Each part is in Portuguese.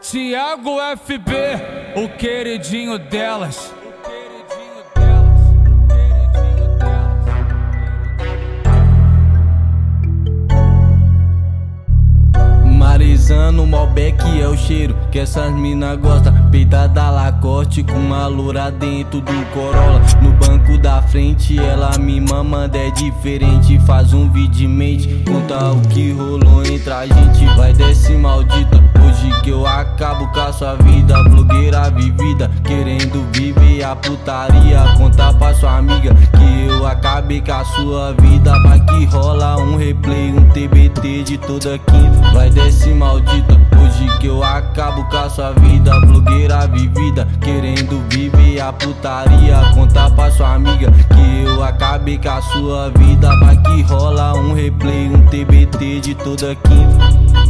Tiago FB, o queridinho delas. Marizano, Malbec é o cheiro que essas mina gosta. Peita da Lacoste com uma loura dentro do Corolla. No banco da frente ela me mamanda é diferente. Faz um vídeo mente, conta o que rolou entre a gente. Vai desce maldita, hoje que eu acabo com a sua vida. Blogueira vivida, querendo viver a putaria. Conta pra sua amiga que eu acabei com a sua vida. Vai que rola um replay, um TBT de toda quinta. Vai desce maldita, hoje que eu acabo com a sua vida. Blogueira vivida, querendo viver a putaria. Conta pra sua amiga que eu acabei com a sua vida. Vai que rola um replay, um TBT de toda quinta.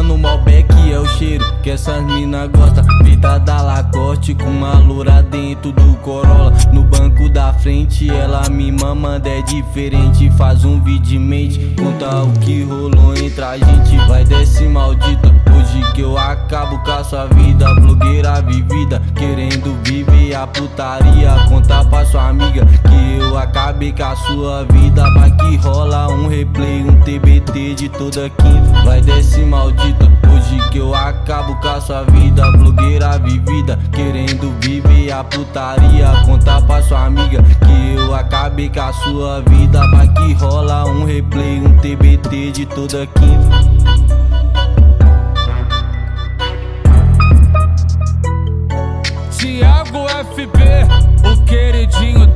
Marizano, Malbec é o cheiro que essas mina gosta. Vida da Lacoste com uma loura dentro do Corolla. No banco da frente ela me mamanda é diferente. Faz um vídeo mente, conta o que rolou entre a gente. Vai desce maldita, hoje que eu acabo com a sua vida. Blogueira vivida, querendo viver a putaria. Conta pra sua amiga que eu acabei com a sua vida. Vai que rola replay, um TBT de toda quinta. Vai desce maldita, hoje que eu acabo com a sua vida. Blogueira vivida, querendo viver a putaria. Conta pra sua amiga que eu acabei com a sua vida. Vai que rola um replay, um TBT de toda quinta. Tiago FB, o queridinho